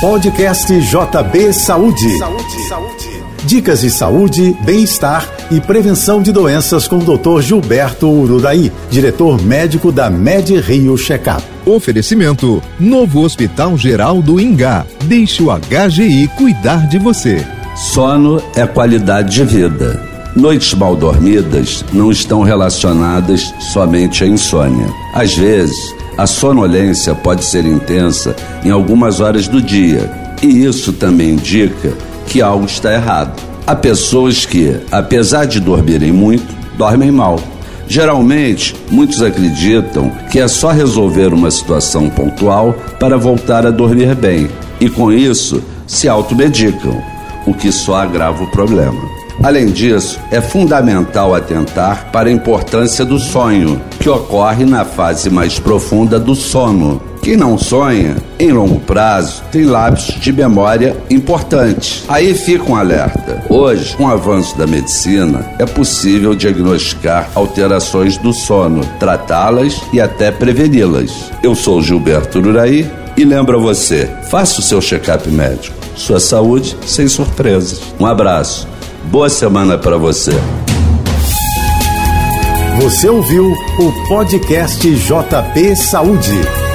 Podcast JB Saúde. Saúde, saúde. Dicas de saúde, bem-estar e prevenção de doenças com o Dr. Gilberto Ururaí, diretor médico da Med Rio Checkup. Oferecimento: Novo Hospital Geral do Ingá. Deixe o HGI cuidar de você. Sono é qualidade de vida. Noites mal dormidas não estão relacionadas somente à insônia. Às vezes, a sonolência pode ser intensa em algumas horas do dia, e isso também indica que algo está errado. Há pessoas que, apesar de dormirem muito, dormem mal. Geralmente, muitos acreditam que é só resolver uma situação pontual para voltar a dormir bem, e com isso se automedicam, o que só agrava o problema. Além disso, é fundamental atentar para a importância do sonho, que ocorre na fase mais profunda do sono. Quem não sonha, em longo prazo, tem lápis de memória importantes. Aí fica um alerta. Hoje, com o avanço da medicina, é possível diagnosticar alterações do sono, tratá-las e até preveni-las. Eu sou Gilberto Uraí e lembro a você, faça o seu check-up médico. Sua saúde sem surpresas. Um abraço. Boa semana para você. Você ouviu o podcast JB Saúde.